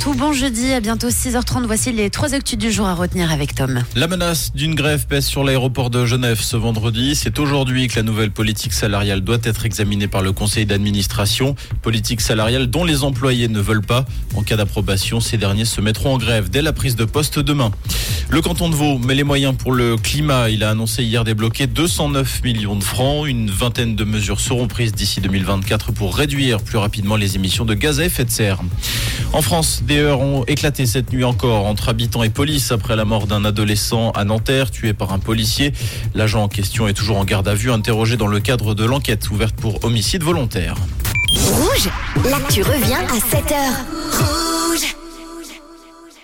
Tout bon jeudi, à bientôt 6h30. Voici les trois actus du jour à retenir avec Tom. La menace d'une grève pèse sur l'aéroport de Genève ce vendredi. C'est aujourd'hui que la nouvelle politique salariale doit être examinée par le conseil d'administration. Politique salariale dont les employés ne veulent pas. En cas d'approbation, ces derniers se mettront en grève dès la prise de poste demain. Le canton de Vaud met les moyens pour le climat. Il a annoncé hier débloquer 209 millions de francs. Une vingtaine de mesures seront prises d'ici 2024 pour réduire plus rapidement les émissions de gaz à effet de serre. En France, des heurts ont éclaté cette nuit encore entre habitants et police après la mort d'un adolescent à Nanterre tué par un policier. L'agent en question est toujours en garde à vue, interrogé dans le cadre de l'enquête ouverte pour homicide volontaire. Rouge, l'actu revient à 7h.